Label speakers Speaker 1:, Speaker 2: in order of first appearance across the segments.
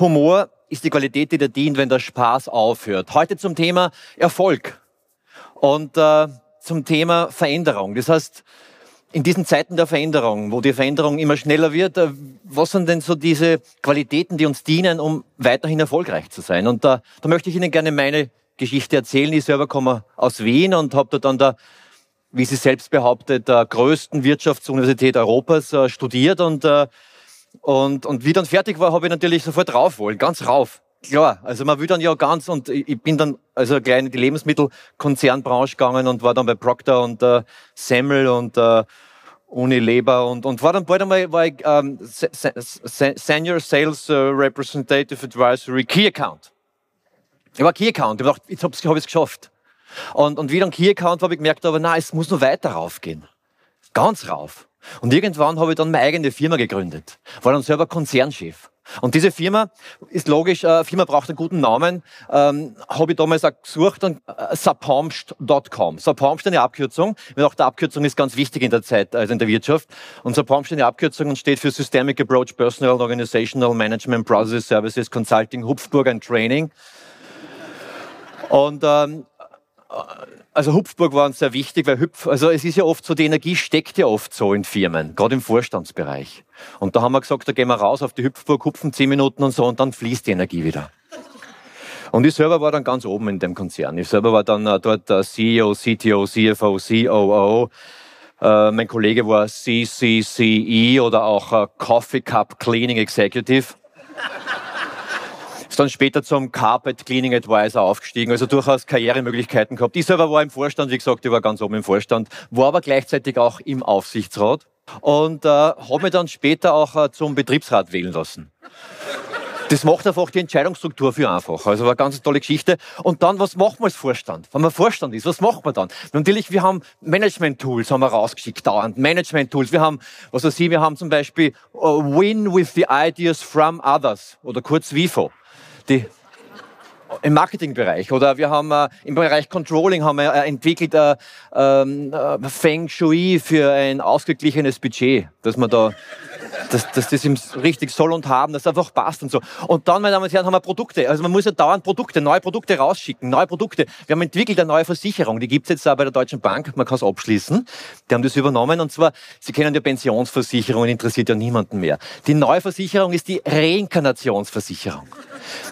Speaker 1: Humor ist die Qualität, die dir dient, wenn der Spaß aufhört. Heute zum Thema Erfolg und äh, zum Thema Veränderung. Das heißt, in diesen Zeiten der Veränderung, wo die Veränderung immer schneller wird, äh, was sind denn so diese Qualitäten, die uns dienen, um weiterhin erfolgreich zu sein? Und da, da möchte ich Ihnen gerne meine Geschichte erzählen. Ich selber komme aus Wien und habe dort an der, wie sie selbst behauptet, der größten Wirtschaftsuniversität Europas äh, studiert und äh, und, und wie dann fertig war, habe ich natürlich sofort rauf wollen, ganz rauf. Klar, also man will dann ja ganz und ich bin dann also gleich in die Lebensmittelkonzernbranche gegangen und war dann bei Procter und äh, Semmel und äh, Unilever und, und war dann bald einmal war ich, ähm, Senior Sales äh, Representative Advisory Key Account. Ich war Key Account, ich gedacht, jetzt habe ich es geschafft. Und, und wie dann Key Account habe ich gemerkt, aber nein, es muss noch weiter raufgehen. Ganz rauf. Und irgendwann habe ich dann meine eigene Firma gegründet, war dann selber Konzernchef. Und diese Firma ist logisch, äh, Firma braucht einen guten Namen, ähm, habe ich damals auch gesucht und äh, sapomst.com. Sapomst eine Abkürzung, weil auch die Abkürzung ist ganz wichtig in der Zeit, also in der Wirtschaft. Und Sapomst eine Abkürzung und steht für Systemic Approach Personal Organizational Management Processes Services Consulting Hupfburg and Training. Und ähm, also Hupfburg war uns sehr wichtig, weil Hüpf, also es ist ja oft so, die Energie steckt ja oft so in Firmen, gerade im Vorstandsbereich. Und da haben wir gesagt, da gehen wir raus auf die Hüpfburg, hupfen zehn Minuten und so und dann fließt die Energie wieder. Und ich selber war dann ganz oben in dem Konzern. Ich selber war dann äh, dort äh, CEO, CTO, CFO, COO. Äh, mein Kollege war CCCE oder auch Coffee Cup Cleaning Executive dann später zum Carpet Cleaning Advisor aufgestiegen, also durchaus Karrieremöglichkeiten gehabt. Ich selber war im Vorstand, wie gesagt, ich war ganz oben im Vorstand, war aber gleichzeitig auch im Aufsichtsrat und äh, habe mich dann später auch äh, zum Betriebsrat wählen lassen. Das macht einfach die Entscheidungsstruktur für einfach. Also war eine ganz tolle Geschichte. Und dann, was macht man als Vorstand? Wenn man Vorstand ist, was macht man dann? Natürlich, wir haben Management-Tools, haben wir rausgeschickt, dauernd. Management-Tools. Wir haben, was weiß ich, wir haben zum Beispiel uh, Win with the Ideas from Others oder kurz WIFO die im Marketingbereich oder? Wir haben äh, im Bereich Controlling haben wir äh, entwickelt äh, ähm, äh, Feng Shui für ein ausgeglichenes Budget, dass man da dass, dass das ihm richtig soll und haben, dass es einfach passt und so. Und dann, meine Damen und Herren, haben wir Produkte. Also man muss ja dauernd Produkte, neue Produkte rausschicken, neue Produkte. Wir haben entwickelt eine neue Versicherung, die gibt's jetzt da bei der Deutschen Bank, man kann es abschließen. Die haben das übernommen und zwar, Sie kennen ja Pensionsversicherungen, interessiert ja niemanden mehr. Die neue Versicherung ist die Reinkarnationsversicherung.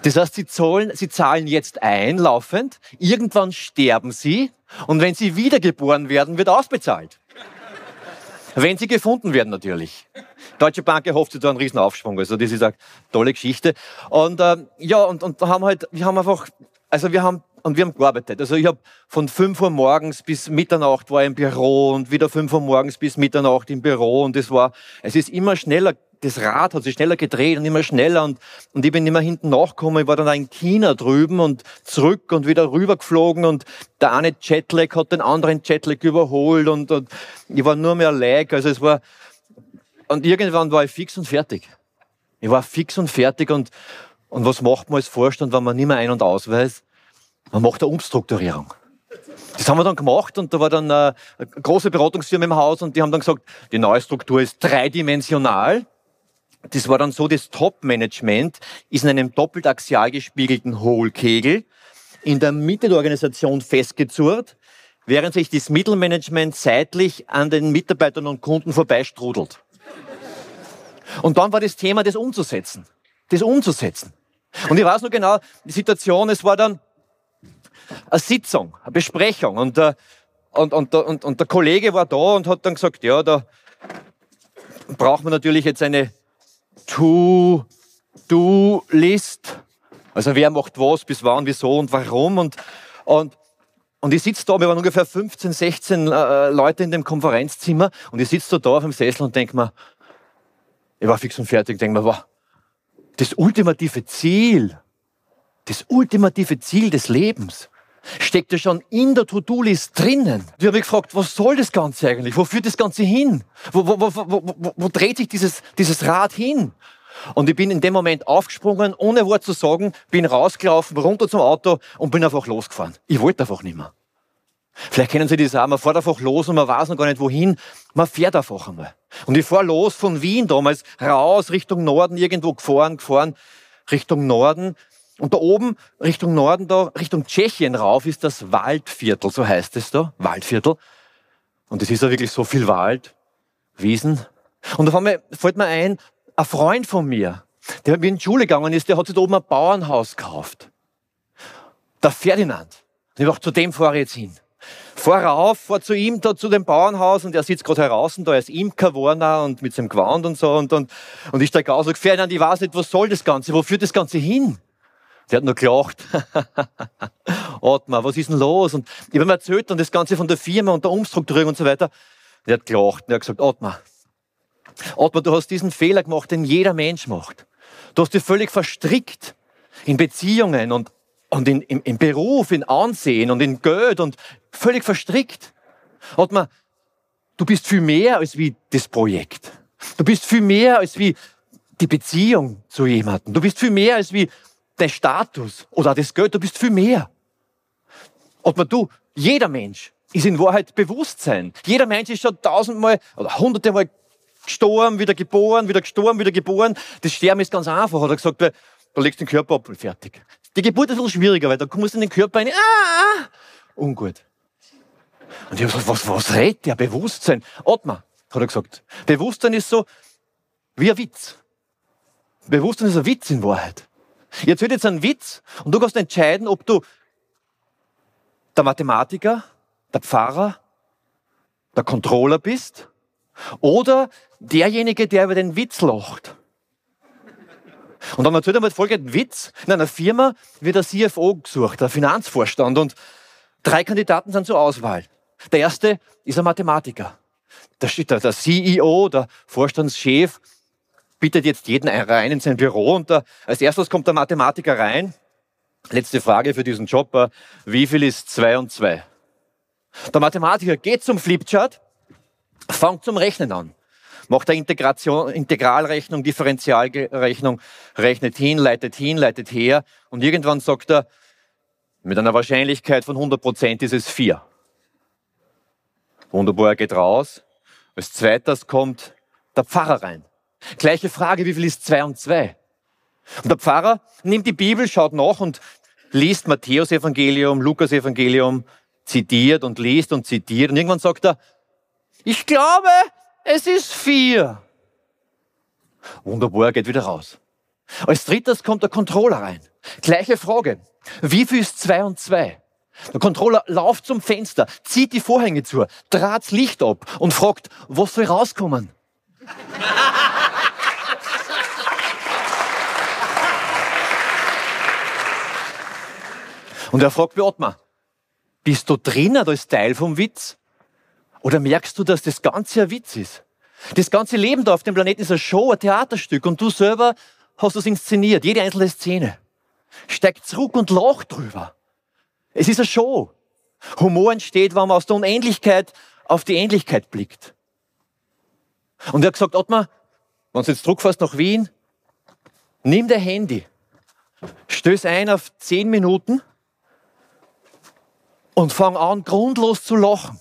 Speaker 1: Das heißt, Sie zahlen, Sie zahlen jetzt ein, laufend, irgendwann sterben Sie und wenn Sie wiedergeboren werden, wird ausbezahlt. Wenn sie gefunden werden natürlich. Deutsche Bank erhofft sich da einen riesen Aufschwung. Also das ist eine tolle Geschichte. Und äh, ja, und, und da haben halt, wir haben einfach, also wir haben und wir haben gearbeitet. Also ich habe von 5 Uhr morgens bis Mitternacht war ich im Büro und wieder 5 Uhr morgens bis Mitternacht im Büro und es war, es ist immer schneller das Rad hat sich schneller gedreht und immer schneller und, und ich bin immer hinten nachgekommen. Ich war dann auch in China drüben und zurück und wieder rübergeflogen und der eine Jetlag hat den anderen Jetlag überholt und, und ich war nur mehr lag. Also es war, und irgendwann war ich fix und fertig. Ich war fix und fertig und, und was macht man als Vorstand, wenn man nicht mehr ein- und ausweist? Man macht eine Umstrukturierung. Das haben wir dann gemacht und da war dann eine große Beratungsfirma im Haus und die haben dann gesagt, die neue Struktur ist dreidimensional das war dann so, das Top-Management ist in einem doppelt axial gespiegelten Hohlkegel in der Mitte der Organisation festgezurrt, während sich das Mittelmanagement seitlich an den Mitarbeitern und Kunden vorbeistrudelt. Und dann war das Thema, das umzusetzen. Das umzusetzen. Und ich weiß noch genau, die Situation, es war dann eine Sitzung, eine Besprechung und, äh, und, und, und, und der Kollege war da und hat dann gesagt, ja, da braucht man natürlich jetzt eine To-Do-List. Also wer macht was, bis wann, wieso und warum. Und, und, und ich sitze da, wir waren ungefähr 15, 16 äh, Leute in dem Konferenzzimmer und ich sitze da auf dem Sessel und denke mir, ich war fix und fertig, denke mir, wow, das ultimative Ziel, das ultimative Ziel des Lebens steckt ja schon in der To-Do-List drinnen. Ich habe mich gefragt, was soll das Ganze eigentlich? Wo führt das Ganze hin? Wo, wo, wo, wo, wo dreht sich dieses, dieses Rad hin? Und ich bin in dem Moment aufgesprungen, ohne Wort zu sagen, bin rausgelaufen, runter zum Auto und bin einfach losgefahren. Ich wollte einfach nicht mehr. Vielleicht kennen Sie das auch, man fährt einfach los und man weiß noch gar nicht wohin, man fährt einfach einmal. Und ich fahre los von Wien damals, raus, Richtung Norden, irgendwo gefahren, gefahren, Richtung Norden. Und da oben, Richtung Norden, da, Richtung Tschechien rauf, ist das Waldviertel, so heißt es da, Waldviertel. Und es ist ja wirklich so viel Wald, Wiesen. Und auf einmal fällt mir ein, ein Freund von mir, der mit mir in die Schule gegangen ist, der hat sich da oben ein Bauernhaus gekauft. Der Ferdinand. Und ich dachte, zu dem fahre ich jetzt hin. Fahr rauf, fahr zu ihm, da zu dem Bauernhaus und er sitzt gerade heraus und da ist Imker geworden und mit seinem Gewand und so und, und, und ich steige aus und Ferdinand, ich weiß nicht, was soll das Ganze, wo führt das Ganze hin? Der hat nur gelacht. Ottmar, was ist denn los? Und ich habe ihm erzählt und das Ganze von der Firma und der Umstrukturierung und so weiter. Der hat gelacht und er hat gesagt, Ottmar, Ottmar, du hast diesen Fehler gemacht, den jeder Mensch macht. Du hast dich völlig verstrickt in Beziehungen und, und in, im, im Beruf, in Ansehen und in Geld und völlig verstrickt. Ottmar, du bist viel mehr als wie das Projekt. Du bist viel mehr als wie die Beziehung zu jemandem. Du bist viel mehr als wie der Status oder das Geld. Du bist viel mehr. Ottmar, du, jeder Mensch ist in Wahrheit Bewusstsein. Jeder Mensch ist schon tausendmal oder hunderte Mal gestorben, wieder geboren, wieder gestorben, wieder geboren. Das Sterben ist ganz einfach, hat er gesagt, weil da legst du den Körper ab und fertig. Die Geburt ist ein bisschen schwieriger, weil da kommst du in den Körper rein, ah, ungut. Und ich habe gesagt, was, was redet der? Bewusstsein. Atma, hat er gesagt. Bewusstsein ist so wie ein Witz. Bewusstsein ist ein Witz in Wahrheit. Ich erzähle jetzt einen Witz und du kannst entscheiden, ob du der Mathematiker, der Pfarrer, der Controller bist oder derjenige, der über den Witz lacht. Und dann erzählt er mal folgenden Witz. In einer Firma wird der CFO gesucht, der Finanzvorstand, und drei Kandidaten sind zur Auswahl. Der erste ist ein Mathematiker. Der, der CEO, der Vorstandschef, bittet jetzt jeden rein in sein Büro und da, als erstes kommt der Mathematiker rein. Letzte Frage für diesen Job. Wie viel ist zwei und zwei? Der Mathematiker geht zum Flipchart Fangt zum Rechnen an. Macht eine Integration, Integralrechnung, Differentialrechnung, rechnet hin, leitet hin, leitet her und irgendwann sagt er, mit einer Wahrscheinlichkeit von 100 Prozent ist es 4. Wunderbar, er geht raus. Als zweites kommt der Pfarrer rein. Gleiche Frage, wie viel ist 2 und 2? Und der Pfarrer nimmt die Bibel, schaut nach und liest Matthäus Evangelium, Lukas Evangelium, zitiert und liest und zitiert. Und irgendwann sagt er, ich glaube, es ist vier. Wunderbar, geht wieder raus. Als drittes kommt der Controller rein. Gleiche Frage. Wie viel ist zwei und zwei? Der Controller lauft zum Fenster, zieht die Vorhänge zu, draht's Licht ab und fragt, was soll rauskommen? und er fragt wie Ottmar, bist du drinnen als Teil vom Witz? Oder merkst du, dass das Ganze ein Witz ist? Das ganze Leben da auf dem Planeten ist eine Show, ein Theaterstück und du selber hast es inszeniert, jede einzelne Szene. Steigt zurück und lacht drüber. Es ist eine Show. Humor entsteht, wenn man aus der Unendlichkeit auf die Endlichkeit blickt. Und er hat gesagt, Ottmar, wenn du jetzt Druck fährst nach Wien, nimm dein Handy, stöß ein auf zehn Minuten und fang an, grundlos zu lachen.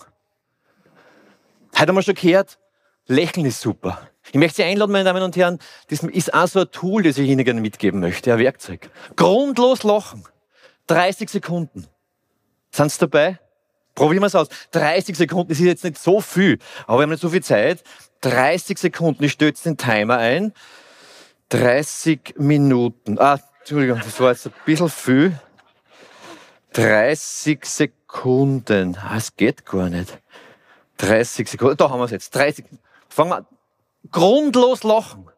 Speaker 1: Heute haben wir schon gehört, Lächeln ist super. Ich möchte Sie einladen, meine Damen und Herren, das ist auch so ein Tool, das ich Ihnen gerne mitgeben möchte, ein Werkzeug. Grundlos lachen. 30 Sekunden. Sind Sie dabei? Probieren wir es aus. 30 Sekunden, das ist jetzt nicht so viel, aber wir haben nicht so viel Zeit. 30 Sekunden, ich stelle jetzt den Timer ein. 30 Minuten. Ah, Entschuldigung, das war jetzt ein bisschen viel. 30 Sekunden. Ah, es geht gar nicht. 30 Sekunden. Da haben wir es jetzt. 30. Fangen wir an. Grundlos lachen.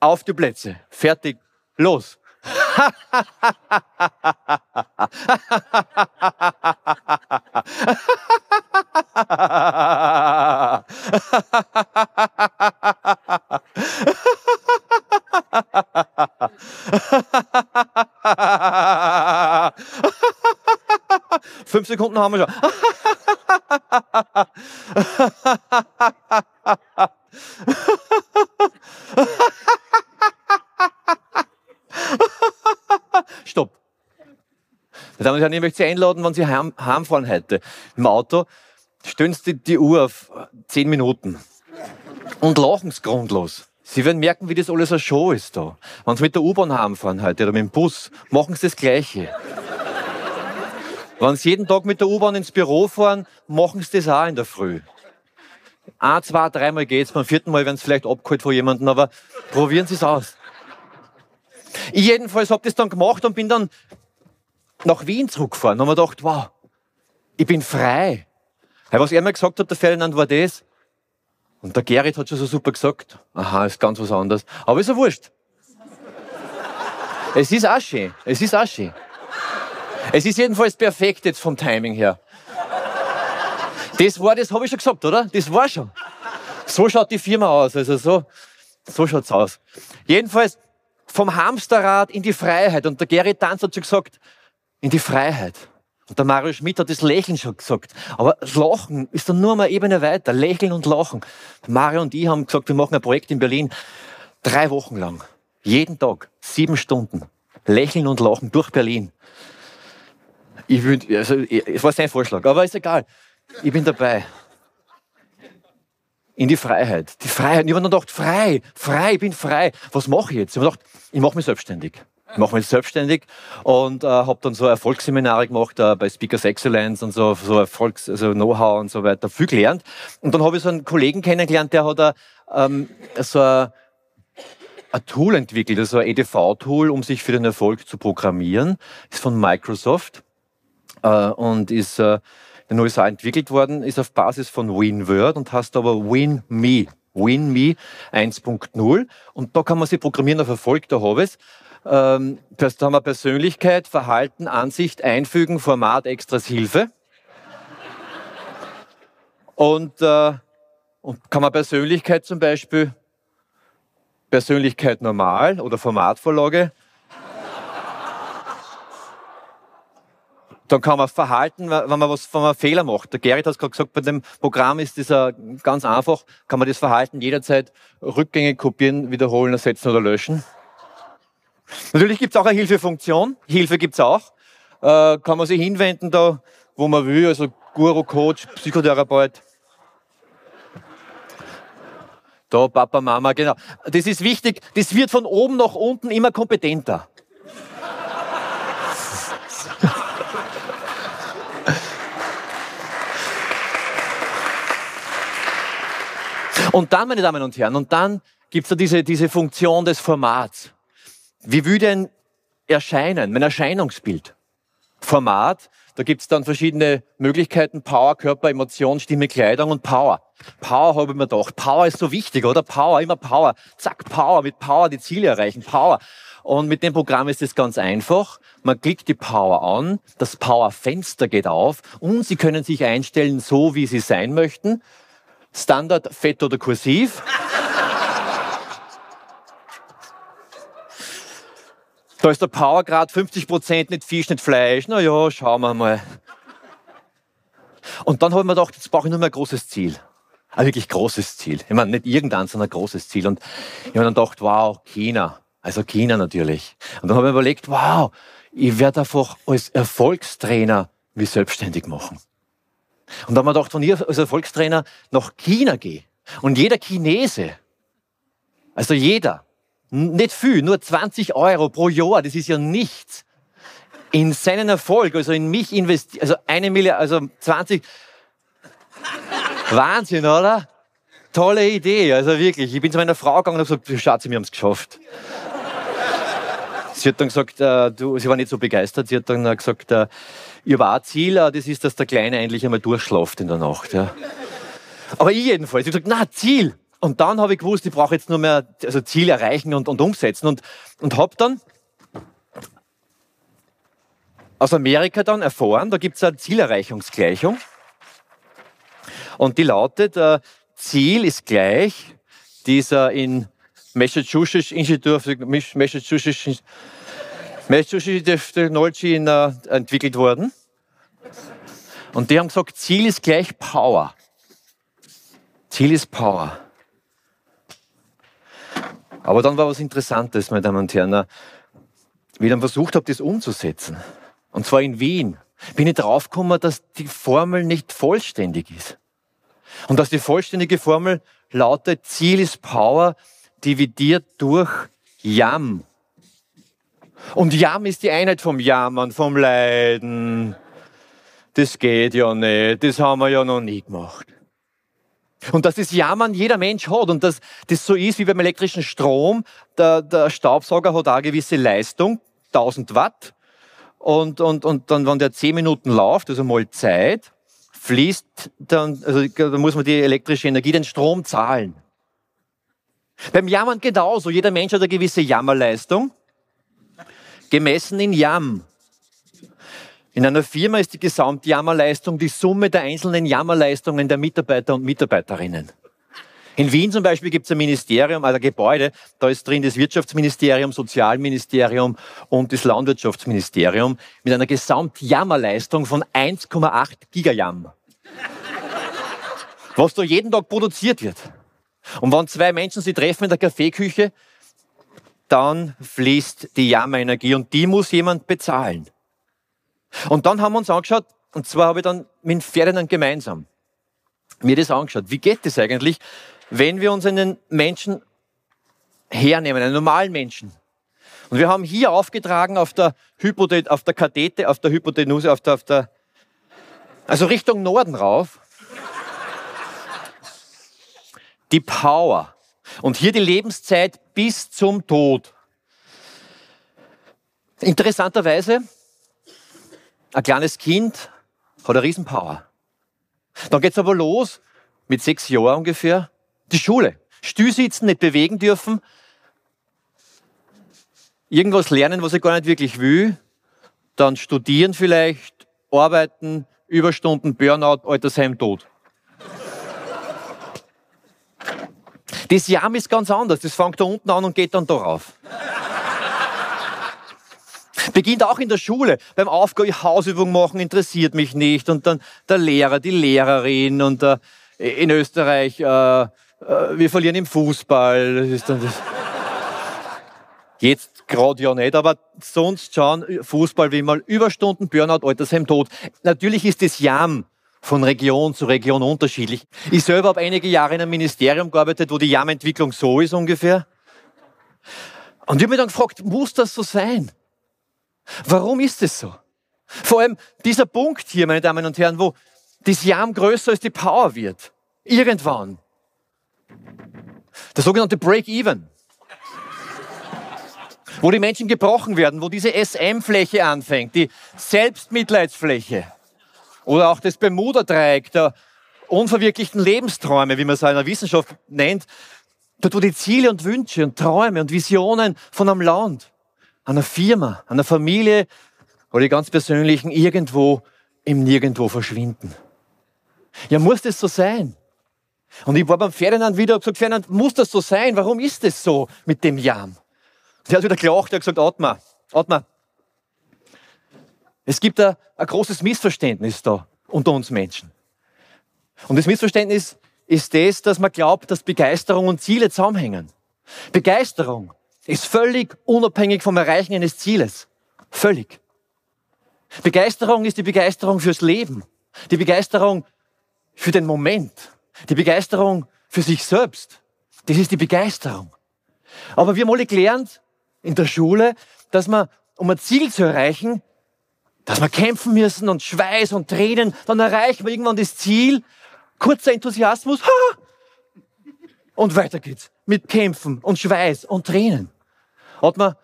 Speaker 1: Auf die Plätze. Fertig. Los. Fünf Sekunden haben wir schon. Stopp. Meine Damen und Herren, ich möchte Sie einladen, wenn Sie heim, heimfahren heute im Auto, stellen Sie die Uhr auf zehn Minuten und lachen es grundlos. Sie werden merken, wie das alles eine Show ist da. Wenn Sie mit der U-Bahn heimfahren heute oder mit dem Bus, machen Sie das Gleiche. Wenn Sie jeden Tag mit der U-Bahn ins Büro fahren, machen Sie das auch in der Früh. Ein, zwei, dreimal geht's, beim vierten Mal werden Sie vielleicht abgeholt von jemandem, aber probieren Sie es aus. Ich jedenfalls habe das dann gemacht und bin dann nach Wien zurückgefahren und mir gedacht, wow, ich bin frei. Was er mir gesagt hat, der Ferdinand, war das. Und der Gerrit hat schon so super gesagt, aha, ist ganz was anderes. Aber ist ja wurscht. Es ist auch schön. Es ist auch schön. Es ist jedenfalls perfekt jetzt vom Timing her. Das war, das habe ich schon gesagt, oder? Das war schon. So schaut die Firma aus. Also so, so schaut's aus. Jedenfalls vom Hamsterrad in die Freiheit. Und der Gerrit Tanz hat schon gesagt, in die Freiheit. Und der Mario Schmidt hat das Lächeln schon gesagt. Aber das Lachen ist dann nur mal eine Ebene weiter. Lächeln und Lachen. Mario und ich haben gesagt, wir machen ein Projekt in Berlin. Drei Wochen lang. Jeden Tag. Sieben Stunden. Lächeln und Lachen durch Berlin. Ich will, also, es war sein Vorschlag, aber ist egal. Ich bin dabei. In die Freiheit. Die Freiheit. ich habe dann gedacht, frei, frei, ich bin frei. Was mache ich jetzt? Ich habe gedacht, ich mache mich selbstständig. Ich mache mich selbstständig und äh, habe dann so Erfolgsseminare gemacht äh, bei Speakers Excellence und so, so Erfolgs-, also Know-how und so weiter, viel gelernt. Und dann habe ich so einen Kollegen kennengelernt, der hat ähm, so ein, Tool entwickelt, also ein EDV-Tool, um sich für den Erfolg zu programmieren. Ist von Microsoft und ist äh, in den USA entwickelt worden, ist auf Basis von WinWord und heißt aber WinMe. WinMe 1.0 und da kann man sich programmieren auf Erfolg, da habe ich es. Ähm, da haben wir Persönlichkeit, Verhalten, Ansicht, Einfügen, Format, Extras, Hilfe. Und, äh, und kann man Persönlichkeit zum Beispiel, Persönlichkeit normal oder Formatvorlage, Dann kann man verhalten, wenn man was, wenn man Fehler macht. Der Gerrit hat gerade gesagt, bei dem Programm ist das ganz einfach, kann man das Verhalten jederzeit rückgängig kopieren, wiederholen, ersetzen oder löschen. Natürlich gibt es auch eine Hilfefunktion. Hilfe gibt es auch. Äh, kann man sich hinwenden da, wo man will, also Guru, Coach, Psychotherapeut. Da, Papa, Mama, genau. Das ist wichtig. Das wird von oben nach unten immer kompetenter. Und dann, meine Damen und Herren, und dann gibt es da diese, diese Funktion des Formats. Wie würde ein erscheinen, mein Erscheinungsbild? Format, da gibt es dann verschiedene Möglichkeiten, Power, Körper, Emotion, Stimme, Kleidung und Power. Power habe ich mir gedacht. Power ist so wichtig, oder? Power, immer Power. Zack, Power, mit Power die Ziele erreichen. Power. Und mit dem Programm ist es ganz einfach. Man klickt die Power an, das Power-Fenster geht auf und Sie können sich einstellen, so wie Sie sein möchten. Standard, Fett oder Kursiv. Da ist der Powergrad 50 Prozent, nicht Fisch, nicht Fleisch. Na ja, schauen wir mal. Und dann habe ich mir gedacht, jetzt brauche ich nur mehr ein großes Ziel. Ein wirklich großes Ziel. Ich meine, nicht irgendein, sondern ein großes Ziel. Und ich habe dann gedacht, wow, China. Also China natürlich. Und dann habe ich überlegt, wow, ich werde einfach als Erfolgstrainer mich selbstständig machen. Und da haben wir gedacht, wenn ich als Erfolgstrainer nach China gehe und jeder Chinese, also jeder, nicht viel, nur 20 Euro pro Jahr, das ist ja nichts, in seinen Erfolg, also in mich investiert, also eine Milliarde, also 20, Wahnsinn, oder? Tolle Idee, also wirklich. Ich bin zu meiner Frau gegangen und habe gesagt, Schatz, wir haben es geschafft. Sie hat dann gesagt, äh, du, sie war nicht so begeistert. Sie hat dann gesagt, äh, ihr war Ziel, äh, das ist, dass der Kleine endlich einmal durchschlaft in der Nacht. Ja. Aber ich jedenfalls, ich habe gesagt, na, Ziel. Und dann habe ich gewusst, ich brauche jetzt nur mehr also Ziel erreichen und, und umsetzen. Und, und habe dann aus Amerika dann erfahren, da gibt es eine Zielerreichungsgleichung. Und die lautet, äh, Ziel ist gleich dieser in Massachusetts Institute Massachusetts, Massachusetts Technology in, uh, entwickelt worden. Und die haben gesagt, Ziel ist gleich Power. Ziel ist Power. Aber dann war was Interessantes, meine Damen und Herren. Wie ich dann versucht habe, das umzusetzen. Und zwar in Wien. Bin ich draufgekommen, dass die Formel nicht vollständig ist. Und dass die vollständige Formel lautet, Ziel ist Power dividiert durch Jam. Und Jam ist die Einheit vom Jammern, vom Leiden. Das geht ja nicht, das haben wir ja noch nie gemacht. Und dass das Jammern jeder Mensch hat und dass das so ist wie beim elektrischen Strom. Der, der Staubsauger hat auch eine gewisse Leistung, 1000 Watt. Und, und, und dann, wenn der 10 Minuten läuft, also mal Zeit, fließt dann, also da muss man die elektrische Energie, den Strom zahlen. Beim Jammern genauso. Jeder Mensch hat eine gewisse Jammerleistung, gemessen in Jam. In einer Firma ist die Gesamtjammerleistung die Summe der einzelnen Jammerleistungen der Mitarbeiter und Mitarbeiterinnen. In Wien zum Beispiel gibt es ein Ministerium, also ein Gebäude, da ist drin das Wirtschaftsministerium, Sozialministerium und das Landwirtschaftsministerium mit einer Gesamtjammerleistung von 1,8 Gigajam. Was da jeden Tag produziert wird. Und wenn zwei Menschen sich treffen in der Kaffeeküche, dann fließt die Jammerenergie und die muss jemand bezahlen. Und dann haben wir uns angeschaut, und zwar habe ich dann mit Ferdinand gemeinsam mir das angeschaut. Wie geht das eigentlich, wenn wir uns einen Menschen hernehmen, einen normalen Menschen? Und wir haben hier aufgetragen auf der, Hypothet auf der Kathete, auf der Hypotenuse, auf der, auf der, also Richtung Norden rauf, die Power. Und hier die Lebenszeit bis zum Tod. Interessanterweise ein kleines Kind hat eine Riesenpower. Dann geht's aber los, mit sechs Jahren ungefähr, die Schule. Stühl sitzen, nicht bewegen dürfen, irgendwas lernen, was ich gar nicht wirklich will, dann studieren vielleicht, arbeiten, Überstunden, Burnout, Altersheim, Tod. Das Jam ist ganz anders. Das fängt da unten an und geht dann darauf. Beginnt auch in der Schule. Beim Aufgabe Hausübung machen interessiert mich nicht. Und dann der Lehrer, die Lehrerin und äh, in Österreich, äh, äh, wir verlieren im Fußball. Das ist dann das. Jetzt gerade ja nicht, aber sonst schauen Fußball wie mal Überstunden, Burnout, Altersheim, Tod. Natürlich ist das Jam von Region zu Region unterschiedlich. Ich selber habe einige Jahre in einem Ministerium gearbeitet, wo die Jam-Entwicklung so ist ungefähr. Und ich habe mich dann gefragt, muss das so sein? Warum ist es so? Vor allem dieser Punkt hier, meine Damen und Herren, wo das Jam größer als die Power wird. Irgendwann. Der sogenannte Break-Even. Wo die Menschen gebrochen werden, wo diese SM-Fläche anfängt, die Selbstmitleidsfläche. Oder auch das Bermuda-Dreieck der unverwirklichten Lebensträume, wie man es in der Wissenschaft nennt. Dort, wo die Ziele und Wünsche und Träume und Visionen von einem Land einer Firma, einer Familie oder die ganz persönlichen irgendwo im Nirgendwo verschwinden. Ja, muss das so sein? Und ich war beim Ferdinand wieder und gesagt, Ferdinand, muss das so sein? Warum ist das so mit dem Jam? Der hat wieder gelacht, er hat gesagt, Atma, Atma, es gibt ein, ein großes Missverständnis da unter uns Menschen. Und das Missverständnis ist das, dass man glaubt, dass Begeisterung und Ziele zusammenhängen. Begeisterung ist völlig unabhängig vom Erreichen eines Zieles. Völlig. Begeisterung ist die Begeisterung fürs Leben, die Begeisterung für den Moment, die Begeisterung für sich selbst. Das ist die Begeisterung. Aber wir haben alle gelernt in der Schule, dass man, um ein Ziel zu erreichen, dass wir kämpfen müssen und Schweiß und Tränen, dann erreichen wir irgendwann das Ziel, kurzer Enthusiasmus, ha! und weiter geht's mit Kämpfen und Schweiß und Tränen hat man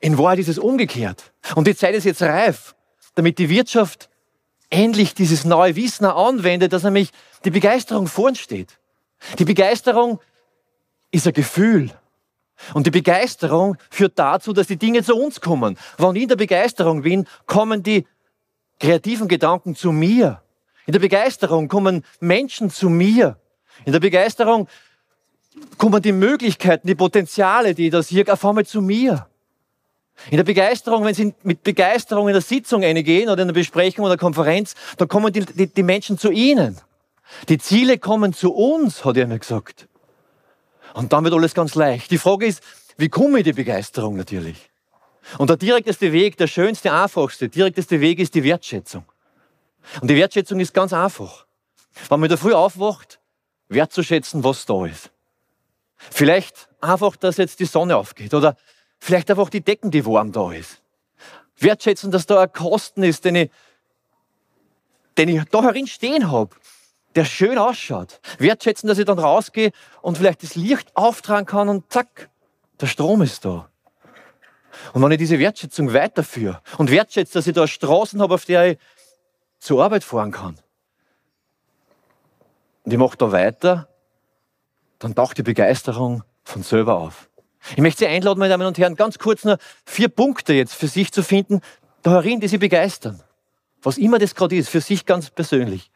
Speaker 1: in Wahrheit ist es umgekehrt. Und die Zeit ist jetzt reif, damit die Wirtschaft endlich dieses neue Wissen anwendet, dass nämlich die Begeisterung vorn steht. Die Begeisterung ist ein Gefühl. Und die Begeisterung führt dazu, dass die Dinge zu uns kommen. Wenn ich in der Begeisterung bin, kommen die kreativen Gedanken zu mir. In der Begeisterung kommen Menschen zu mir. In der Begeisterung kommen die Möglichkeiten, die Potenziale, die ich da sehe, auf einmal zu mir. In der Begeisterung, wenn Sie mit Begeisterung in der Sitzung eingehen oder in der Besprechung oder Konferenz, dann kommen die, die, die Menschen zu Ihnen. Die Ziele kommen zu uns, hat er mir gesagt. Und dann wird alles ganz leicht. Die Frage ist, wie komme ich die Begeisterung natürlich? Und der direkteste Weg, der schönste, einfachste, direkteste Weg ist die Wertschätzung. Und die Wertschätzung ist ganz einfach. Wenn man da früh aufwacht, wertzuschätzen, was da ist. Vielleicht einfach, dass jetzt die Sonne aufgeht oder vielleicht einfach die Decken, die warm da ist. Wertschätzen, dass da ein Kosten ist, den ich, den ich da herin stehen habe, der schön ausschaut. Wertschätzen, dass ich dann rausgehe und vielleicht das Licht auftragen kann und zack, der Strom ist da. Und wenn ich diese Wertschätzung weiterführe und wertschätze, dass ich da Straßen habe, auf der ich zur Arbeit fahren kann, und ich mache da weiter, dann taucht die Begeisterung von selber auf. Ich möchte Sie einladen, meine Damen und Herren, ganz kurz nur vier Punkte jetzt für sich zu finden, darin, die Sie begeistern. Was immer das gerade ist, für sich ganz persönlich.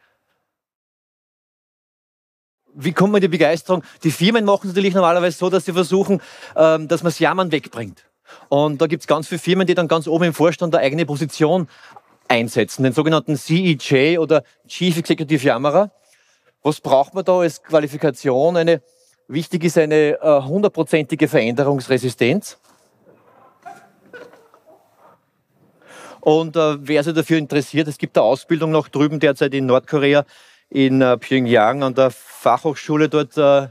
Speaker 1: Wie kommt man in die Begeisterung? Die Firmen machen es natürlich normalerweise so, dass sie versuchen, ähm, dass man das Jammern wegbringt. Und da gibt es ganz viele Firmen, die dann ganz oben im Vorstand eine eigene Position einsetzen, den sogenannten CEJ oder Chief Executive Jammerer. Was braucht man da als Qualifikation? Eine, wichtig ist eine äh, hundertprozentige Veränderungsresistenz. Und äh, wer sich dafür interessiert, es gibt eine Ausbildung noch drüben derzeit in Nordkorea, in äh, Pyongyang an der Fachhochschule. Dort äh,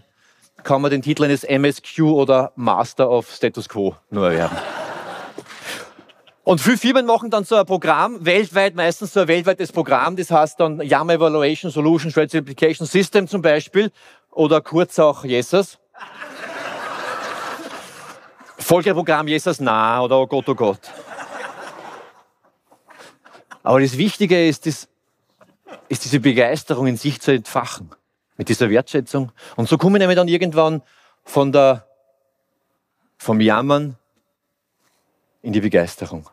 Speaker 1: kann man den Titel eines MSQ oder Master of Status Quo nur erwerben. Und viele Firmen machen dann so ein Programm, weltweit meistens so ein weltweites Programm, das heißt dann YAML Evaluation Solution Strategy Application System zum Beispiel oder kurz auch Jesus. Folgeprogramm Jesus Na oder Oh Gott, oh Gott. Aber das Wichtige ist, das, ist diese Begeisterung in sich zu entfachen, mit dieser Wertschätzung. Und so komme ich nämlich dann irgendwann von der, vom Jammern in die Begeisterung.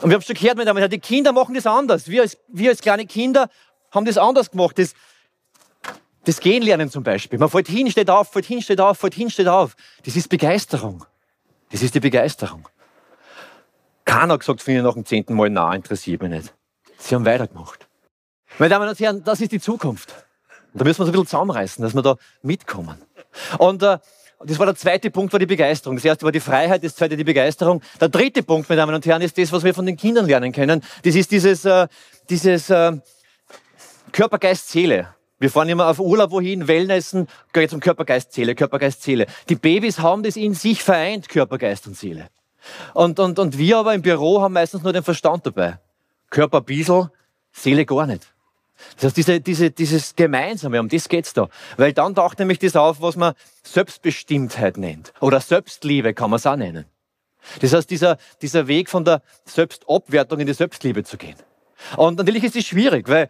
Speaker 1: Und wir haben schon gehört, meine Damen und Herren, die Kinder machen das anders. Wir als, wir als kleine Kinder haben das anders gemacht. Das, das Gehen lernen zum Beispiel. Man fällt hin, steht auf, fällt hin, steht auf, fällt hin, steht auf. Das ist Begeisterung. Das ist die Begeisterung. Keiner hat gesagt von Ihnen nach dem zehnten Mal, na, interessiert mich nicht. Sie haben weitergemacht. Meine Damen und Herren, das ist die Zukunft. Da müssen wir uns ein bisschen zusammenreißen, dass wir da mitkommen. Und äh, das war der zweite Punkt, war die Begeisterung. Das erste war die Freiheit, das zweite die Begeisterung. Der dritte Punkt, meine Damen und Herren, ist das, was wir von den Kindern lernen können. Das ist dieses, äh, dieses äh, Körper, Geist, Seele. Wir fahren immer auf Urlaub wohin, Wellnessen, geht zum Körper, Geist, Seele, Körper, Geist, Seele. Die Babys haben das in sich vereint, Körper, Geist und Seele. Und, und, und wir aber im Büro haben meistens nur den Verstand dabei. Körper ein Seele gar nicht. Das heißt, diese, diese, dieses Gemeinsame, um das geht's da. Weil dann taucht nämlich das auf, was man Selbstbestimmtheit nennt. Oder Selbstliebe kann man es auch nennen. Das heißt, dieser, dieser Weg von der Selbstabwertung in die Selbstliebe zu gehen. Und natürlich ist es schwierig, weil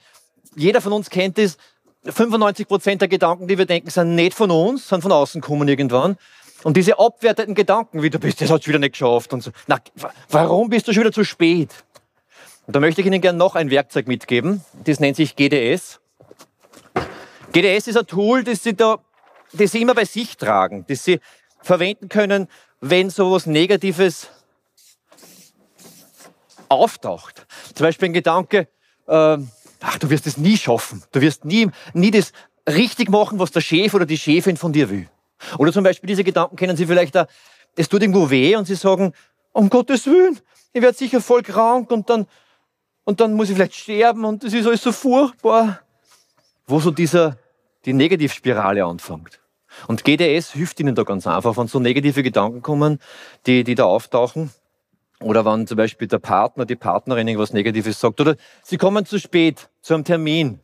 Speaker 1: jeder von uns kennt es, 95 Prozent der Gedanken, die wir denken, sind nicht von uns, sind von außen kommen irgendwann. Und diese abwertenden Gedanken, wie du bist, das hast du wieder nicht geschafft und so. Na, warum bist du schon wieder zu spät? Und da möchte ich Ihnen gerne noch ein Werkzeug mitgeben. Das nennt sich GDS. GDS ist ein Tool, das Sie, da, das Sie immer bei sich tragen, das Sie verwenden können, wenn so etwas Negatives auftaucht. Zum Beispiel ein Gedanke, äh, ach, du wirst es nie schaffen. Du wirst nie, nie das richtig machen, was der Chef oder die Chefin von dir will. Oder zum Beispiel diese Gedanken kennen Sie vielleicht da, es tut irgendwo weh und Sie sagen, um Gottes Willen, ich werde sicher voll krank und dann und dann muss ich vielleicht sterben und das ist alles so furchtbar. Wo so dieser, die Negativspirale anfängt. Und GDS hilft Ihnen da ganz einfach, wenn so negative Gedanken kommen, die, die da auftauchen. Oder wenn zum Beispiel der Partner, die Partnerin irgendwas Negatives sagt. Oder Sie kommen zu spät zu einem Termin.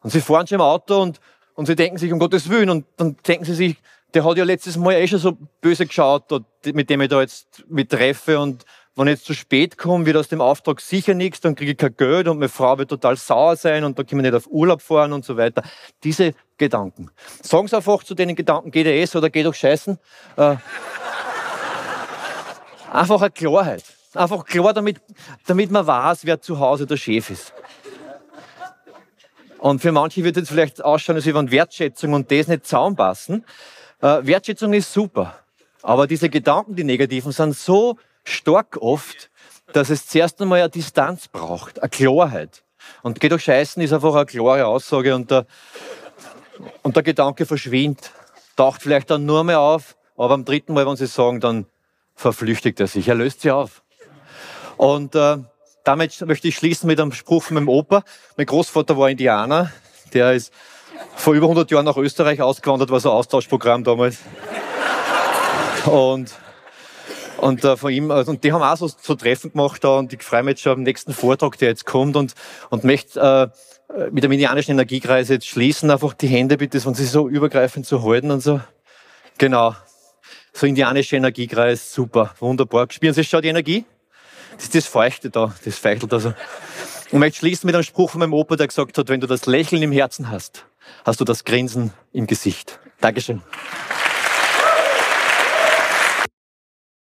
Speaker 1: Und Sie fahren schon im Auto und, und Sie denken sich, um Gottes Willen, und dann denken Sie sich, der hat ja letztes Mal eh schon so böse geschaut, mit dem ich da jetzt mit treffe und, wenn ich jetzt zu spät komme, wird aus dem Auftrag sicher nichts, dann kriege ich kein Geld und meine Frau wird total sauer sein und dann können wir nicht auf Urlaub fahren und so weiter. Diese Gedanken. Sagen Sie einfach zu den Gedanken GDS oder geh doch scheißen. Äh, einfach eine Klarheit. Einfach klar, damit, damit man weiß, wer zu Hause der Chef ist. Und für manche wird es vielleicht ausschauen, als wenn Wertschätzung und das nicht zusammenpassen. Äh, Wertschätzung ist super. Aber diese Gedanken, die negativen, sind so stark oft, dass es zuerst einmal eine Distanz braucht, eine Klarheit. Und geht doch scheißen ist einfach eine klare Aussage und der, und der Gedanke verschwindet, taucht vielleicht dann nur mehr auf, aber am dritten Mal, wenn Sie sagen, dann verflüchtigt er sich, er löst sich auf. Und äh, damit möchte ich schließen mit einem Spruch von meinem Opa. Mein Großvater war Indianer, der ist vor über 100 Jahren nach Österreich ausgewandert, war so ein Austauschprogramm damals. Und und äh, von ihm, also, und die haben auch so, so Treffen gemacht da und ich freue mich jetzt schon am nächsten Vortrag, der jetzt kommt und, und möchte äh, mit dem indianischen Energiekreis jetzt schließen, einfach die Hände bitte, wenn sie so übergreifend zu halten und so. Genau. So indianischer Energiekreis, super, wunderbar. Spüren Sie schon die Energie? Das ist das Feuchte da, das feichtelt also. Und möchte schließen mit einem Spruch von meinem Opa, der gesagt hat, wenn du das Lächeln im Herzen hast, hast du das Grinsen im Gesicht. Dankeschön.